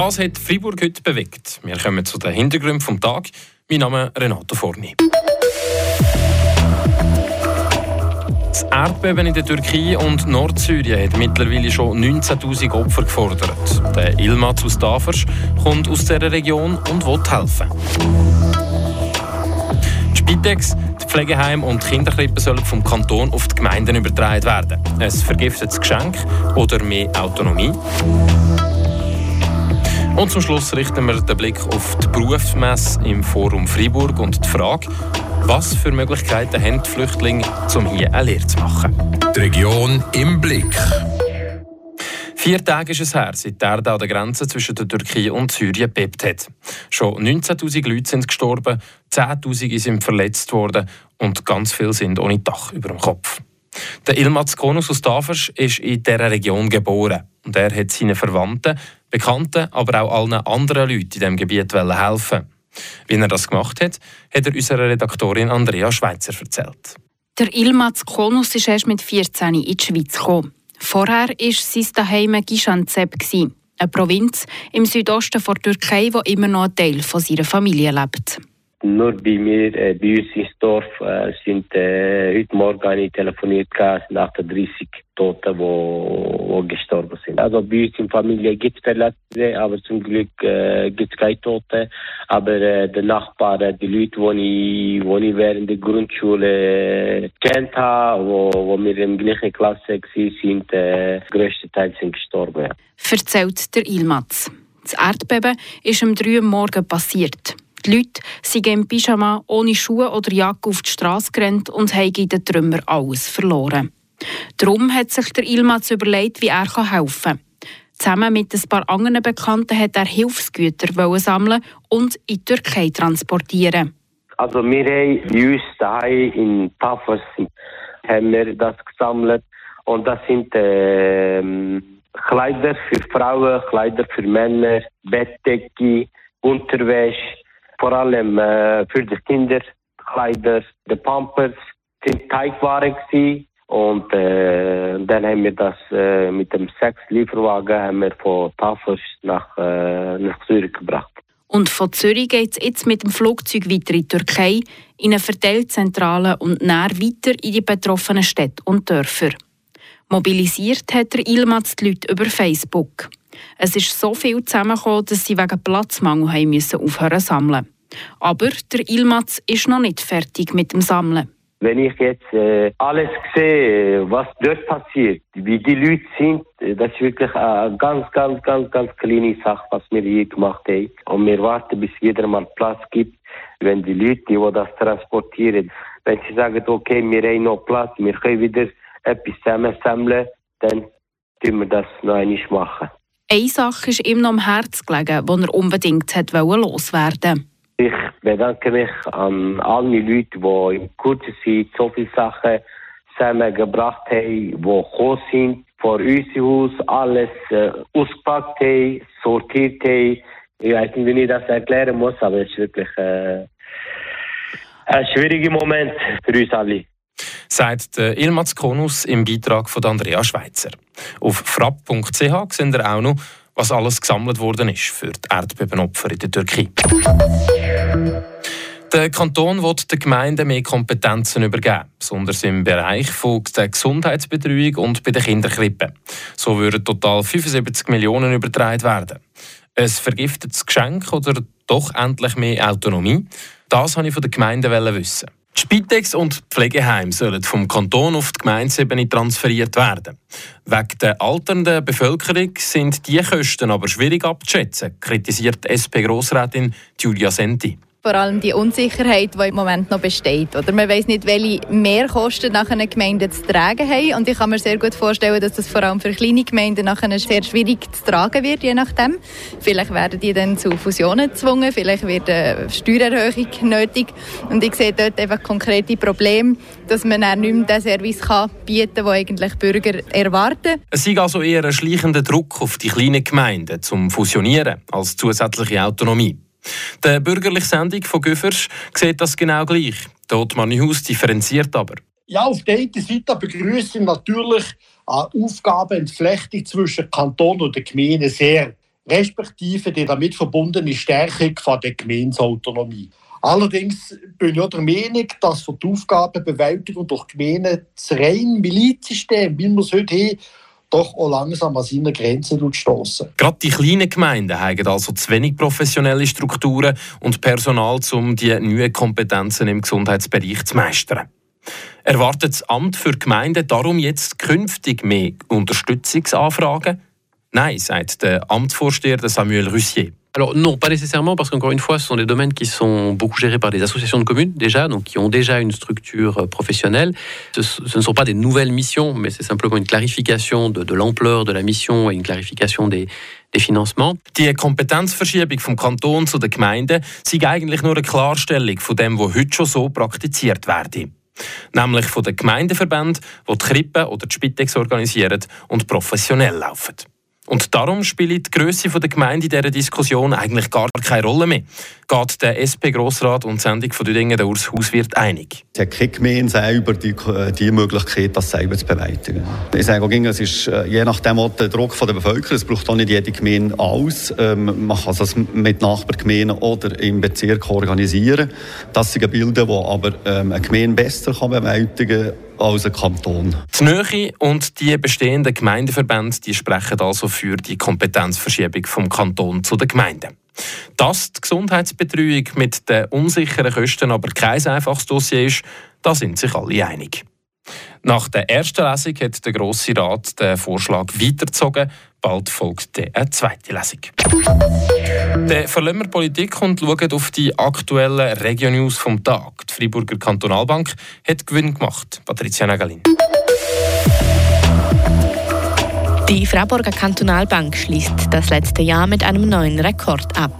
Das hat Freiburg heute bewegt. Wir kommen zu den Hintergründen vom Tag. Mein Name ist Renato Forni. Das Erdbeben in der Türkei und Nordsyrien hat mittlerweile schon 19.000 Opfer gefordert. Der Ilmaz aus Tafers kommt aus dieser Region und will helfen. Die Spitex, die Pflegeheime und die Kinderkrippen sollen vom Kanton auf die Gemeinden übertragen werden. Ein vergiftetes Geschenk oder mehr Autonomie? Und zum Schluss richten wir den Blick auf die Berufsmesse im Forum Freiburg und die Frage, was für Möglichkeiten haben die Flüchtlinge, um hier eine Lehre zu machen? Die Region im Blick. Vier Tage ist es her, seit der Erde an der Grenze zwischen der Türkei und Syrien bebt hat. Schon 19.000 Leute sind gestorben, 10.000 sind verletzt worden und ganz viele sind ohne Dach über dem Kopf. Der Ilmaz Konus aus Tafers ist in dieser Region geboren und er hat seinen Verwandten, Bekannten, aber auch allen anderen Leuten in diesem Gebiet helfen wie er das gemacht hat, hat er unserer Redaktorin Andrea Schweitzer erzählt. Der Ilmaz Konus ist erst mit 14 in die Schweiz gekommen. Vorher war sein Daheim Gishanzeb, eine Provinz im Südosten der Türkei, wo immer noch ein Teil von seiner Familie lebt. Nur bei mir, äh, bei uns ins Dorf, äh, sind äh, heute Morgen telefoniert, nach 30 Toten, wo, wo gestorben sind. Also bei uns in der Familie gibt es Verletzte, aber zum Glück äh, gibt es keine Tote. Aber äh, die Nachbarn, die Leute, die ich, wo ich während der Grundschule äh, kennt habe, wo, wo wir in der gleichen Klasse waren, sind äh, größtenteils sind gestorben. Ja. Erzählt der Ilmaz. Das Erdbeben ist am 3 Uhr morgen passiert. Die Leute sind im Pyjama ohne Schuhe oder Jacke auf die Straße gerannt und haben in den Trümmern alles verloren. Darum hat sich der Ilmaz überlegt, wie er helfen kann. Zusammen mit ein paar anderen Bekannten hat er Hilfsgüter sammeln und in die Türkei transportieren. Also wir haben bei uns daheim in Tafers haben wir das gesammelt und das sind äh, Kleider für Frauen, Kleider für Männer, Bettdecke, Unterwäsche vor allem äh, für die Kinder, Kleider, die Pampers, sind Teigwaren gewesen. Und äh, dann haben wir das äh, mit dem Sechs-Lieferwagen haben wir von Tafels nach, äh, nach Zürich gebracht. Und von Zürich geht es jetzt mit dem Flugzeug weiter in die Türkei, in eine Verteilzentrale und näher weiter in die betroffenen Städte und Dörfer. Mobilisiert hat der Ilmaz die Leute über Facebook. Es ist so viel zusammengekommen, dass sie wegen Platzmangel haben müssen aufhören sammeln. Aber der Ilmaz ist noch nicht fertig mit dem Sammeln. Wenn ich jetzt äh, alles sehe, was dort passiert, wie die Leute sind, äh, das ist wirklich eine ganz, ganz, ganz, ganz kleine Sache, was wir hier gemacht haben. Und wir warten, bis jeder mal Platz gibt, wenn die Leute, die das transportieren, wenn sie sagen, okay, wir haben noch Platz, wir können wieder etwas zusammen sammeln, dann können wir das noch einmal machen. Eine Sache ist ihm noch am Herzen gelegen, die er unbedingt loswerden wollte. Ich bedanke mich an alle Leute, die in kurzer Zeit so viele Sachen zusammengebracht haben, die gekommen sind, vor unserem Haus alles äh, ausgepackt haben, sortiert haben. Ich weiß nicht, wie ich das erklären muss, aber es ist wirklich äh, ein schwieriger Moment für uns alle sagt Ilmaz Konus im Beitrag von Andrea Schweitzer. Auf frapp.ch sehen ihr auch noch, was alles gesammelt worden ist für die Erdbebenopfer in der Türkei. Der Kanton will den Gemeinden mehr Kompetenzen übergeben, besonders im Bereich der Gesundheitsbetreuung und bei den Kinderkrippen. So würden total 75 Millionen übertragen werden. Ein vergiftetes Geschenk oder doch endlich mehr Autonomie? Das wollte ich von den Gemeinden wissen. Spitex und die Pflegeheime sollen vom Kanton auf die Gemeindeebene transferiert werden. Wegen der alternden Bevölkerung sind diese Kosten aber schwierig abzuschätzen, kritisiert SP-Grossrätin Julia Senti vor allem die Unsicherheit, die im Moment noch besteht. Oder man weiß nicht, welche Mehrkosten nach einer Gemeinde zu tragen haben. Und ich kann mir sehr gut vorstellen, dass das vor allem für kleine Gemeinden nachher sehr schwierig zu tragen wird, je nachdem. Vielleicht werden die dann zu Fusionen gezwungen, vielleicht wird eine Steuererhöhung nötig. Und ich sehe dort einfach konkrete Probleme, dass man dann nicht mehr den Service kann bieten kann, den eigentlich Bürger erwarten. Es ist also eher ein schleichender Druck auf die kleinen Gemeinden zum Fusionieren als zusätzliche Autonomie. Der bürgerliche Sendung von Güffers sieht das genau gleich. Dort Manihus differenziert aber. Ja, auf der einen Seite begrüße ich natürlich eine Aufgabenentflechtung zwischen Kanton und der Gemeinde sehr. respektive die damit verbundene Stärkung von der Gemeinsautonomie. Allerdings bin ich auch der Meinung, dass für die Aufgabenbewältigung durch Gemeinden das reine Milizsystem, wie wir es heute haben, doch auch langsam an seine Grenzen stoßen. Gerade die kleinen Gemeinden haben also zu wenig professionelle Strukturen und Personal, um die neuen Kompetenzen im Gesundheitsbereich zu meistern. Erwartet das Amt für Gemeinden darum jetzt künftig mehr Unterstützungsanfragen? Nein, sagt der Amtsvorsteher Samuel Russier. Alors non, pas nécessairement, parce qu'encore une fois, ce sont des domaines qui sont beaucoup gérés par des associations de communes déjà, donc qui ont déjà une structure euh, professionnelle. Ce, ce ne sont pas des nouvelles missions, mais c'est simplement une clarification de, de l'ampleur de la mission et une clarification des, Financements. Die Kompetenzverschiebung vom Kanton zu den Gemeinden ist eigentlich nur eine Klarstellung von dem, was heute schon so praktiziert wird. Nämlich von den Gemeindeverbänden, die die Krippen oder die Spitex organisieren und professionell laufen. Und darum spielt die Größe der Gemeinde in dieser Diskussion eigentlich gar keine Rolle mehr. Geht der SP-Grossrat und die Sendung von Düdingen, der Urs Hauswirt, einig? Es hat keine Gemeinde selber die, die Möglichkeit, das selber zu bewältigen. Ich sage auch, es ist äh, je nachdem auch der Druck der Bevölkerung. Es braucht auch nicht jede Gemeinde alles. Ähm, man kann es mit Nachbargemeinden oder im Bezirk organisieren. Das sind Bilder, die aber ähm, eine Gemeinde besser kann bewältigen kann als ein Kanton. Die Nähe und die bestehenden Gemeindeverbände die sprechen also für die Kompetenzverschiebung vom Kanton zu den Gemeinden. Dass die Gesundheitsbetreuung mit den unsicheren Kosten aber kein einfaches Dossier ist, da sind sich alle einig. Nach der ersten Lesung hat der Grosse Rat den Vorschlag weitergezogen. Bald folgt eine zweite Lesung. Der verlassen wir Politik und schauen auf die aktuellen Regionews vom Tag. Die Freiburger Kantonalbank hat Gewinn gemacht. Patricia Nagalin. Die Freiburger Kantonalbank schließt das letzte Jahr mit einem neuen Rekord ab.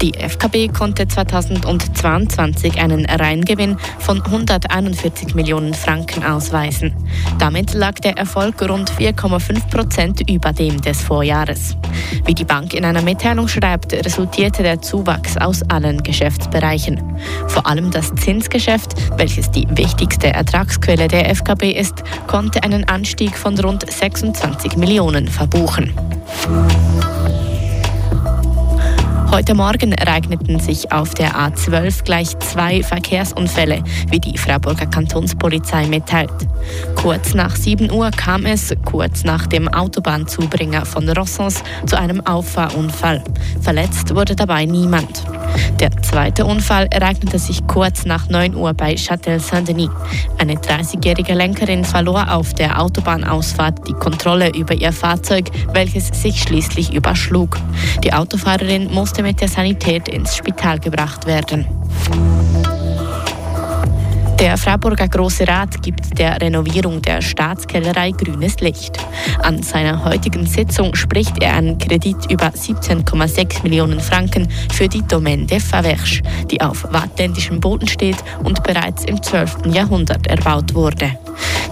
Die FKB konnte 2022 einen Reingewinn von 141 Millionen Franken ausweisen. Damit lag der Erfolg rund 4,5 Prozent über dem des Vorjahres. Wie die Bank in einer Mitteilung schreibt, resultierte der Zuwachs aus allen Geschäftsbereichen. Vor allem das Zinsgeschäft, welches die wichtigste Ertragsquelle der FKB ist, konnte einen Anstieg von rund 26 Millionen Personen verbuchen. Heute Morgen ereigneten sich auf der A12 gleich zwei Verkehrsunfälle, wie die Freiburger Kantonspolizei mitteilt. Kurz nach 7 Uhr kam es, kurz nach dem Autobahnzubringer von Rossens, zu einem Auffahrunfall. Verletzt wurde dabei niemand. Der zweite Unfall ereignete sich kurz nach 9 Uhr bei Châtel Saint-Denis. Eine 30-jährige Lenkerin verlor auf der Autobahnausfahrt die Kontrolle über ihr Fahrzeug, welches sich schließlich überschlug. Die Autofahrerin musste mit der Sanität ins Spital gebracht werden. Der Freiburger Große Rat gibt der Renovierung der Staatskellerei grünes Licht. An seiner heutigen Sitzung spricht er einen Kredit über 17,6 Millionen Franken für die Domaine de Faverche, die auf wattländischem Boden steht und bereits im 12. Jahrhundert erbaut wurde.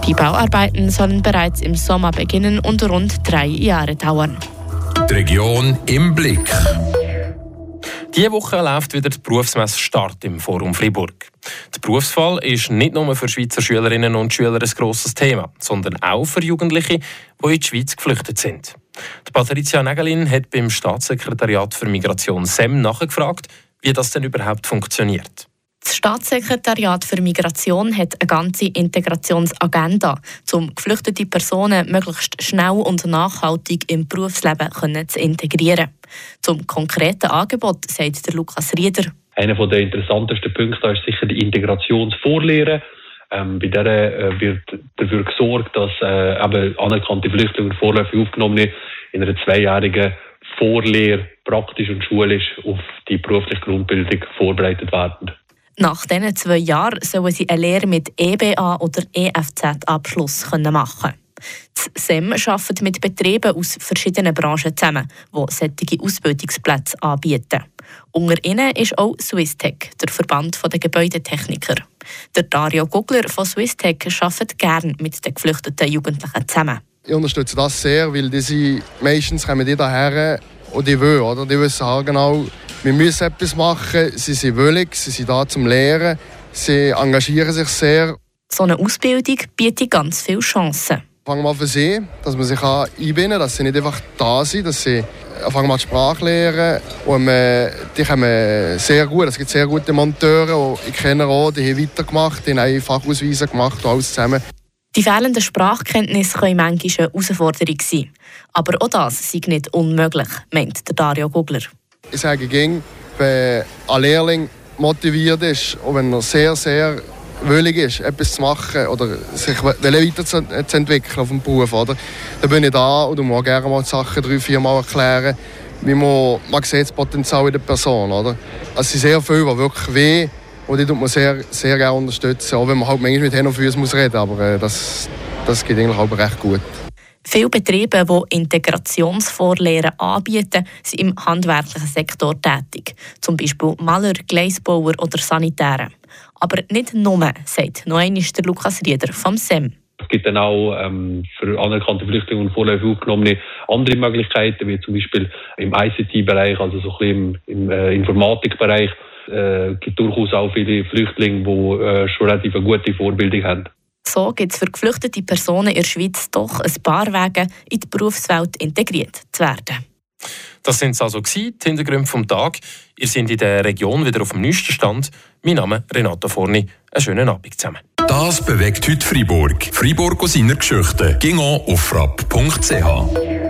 Die Bauarbeiten sollen bereits im Sommer beginnen und rund drei Jahre dauern. Die Region im Blick. Diese Woche läuft wieder die Berufsmesse Start im Forum Fribourg. Der Berufsfall ist nicht nur für Schweizer Schülerinnen und Schüler ein grosses Thema, sondern auch für Jugendliche, die in die Schweiz geflüchtet sind. Die Patricia Nägelin hat beim Staatssekretariat für Migration SEM nachgefragt, wie das denn überhaupt funktioniert. Das Staatssekretariat für Migration hat eine ganze Integrationsagenda, um geflüchtete Personen möglichst schnell und nachhaltig im Berufsleben zu integrieren. Zum konkreten Angebot sagt der Lukas Rieder. Einer der interessantesten Punkte ist sicher die Integrationsvorlehre. Ähm, bei der äh, wird dafür gesorgt, dass äh, eben anerkannte Flüchtlinge vorläufig aufgenommen in einer zweijährigen Vorlehre praktisch und schulisch auf die berufliche Grundbildung vorbereitet werden. Nach diesen zwei Jahren sollen sie eine Lehre mit EBA oder EFZ-Abschluss machen das SEM arbeitet mit Betrieben aus verschiedenen Branchen zusammen, die solche Ausbildungsplätze anbieten. Unter ihnen ist auch Swisstech, der Verband der Gebäudetechniker. Der Dario Gugler von Swisstech arbeitet gerne mit den geflüchteten Jugendlichen zusammen. Ich unterstütze das sehr, weil diese meistens kommen die daher und die wollen, oder? Die wissen genau, wir müssen etwas machen, sie sind willig, sie sind da zum Lehren, sie engagieren sich sehr. So eine Ausbildung bietet ganz viele Chancen fangen wir an für sie, dass man sich einbinden kann, dass sie nicht einfach da sind, dass sie fangen wir die Sprache lernen und äh, die kommen sehr gut. Es gibt sehr gute Monteure, ich kenne auch, die haben weitergemacht, die haben Fachausweise gemacht, alles zusammen. Die fehlenden Sprachkenntnisse können manchmal eine Herausforderung sein. Aber auch das sei nicht unmöglich, meint der Dario Gugler. Ich sage ging, wenn ein Lehrling motiviert ist und wenn er sehr, sehr willig ist, etwas zu machen oder sich weiterzuentwickeln auf dem Beruf, oder? dann bin ich da und muss gerne mal die Sachen drei, vier Mal erklären. Wie man, man sieht das Potenzial in der Person. Oder? Es sind sehr viele, die wirklich weh und die tut man sehr, sehr gerne unterstützen, auch wenn man halt manchmal mit Händen und Füßen muss reden muss. Aber äh, das, das geht eigentlich auch recht gut. Viele Betriebe, die Integrationsvorlehren anbieten, sind im handwerklichen Sektor tätig. Zum Beispiel Maler, Gleisbauer oder Sanitäre. Aber nicht nur, sagt noch einmal der Lukas Rieder vom SEM. Es gibt dann auch ähm, für anerkannte Flüchtlinge und vorläufig aufgenommene andere Möglichkeiten, wie zum Beispiel im ICT-Bereich, also so ein bisschen im, im äh, Informatikbereich. Es äh, gibt durchaus auch viele Flüchtlinge, die äh, schon relativ eine gute Vorbildung haben. So gibt es für geflüchtete Personen in der Schweiz doch ein paar Wege, in die Berufswelt integriert zu werden. Das sind es also gewesen, die Hintergründe vom Tag. Ihr seid in der Region wieder auf dem neuesten Stand. Mein Name ist Renato Forni. Einen schönen Abend zusammen. Das bewegt heute Freiburg. Freiburg aus seiner Geschichte. Ging auf frapp.ch.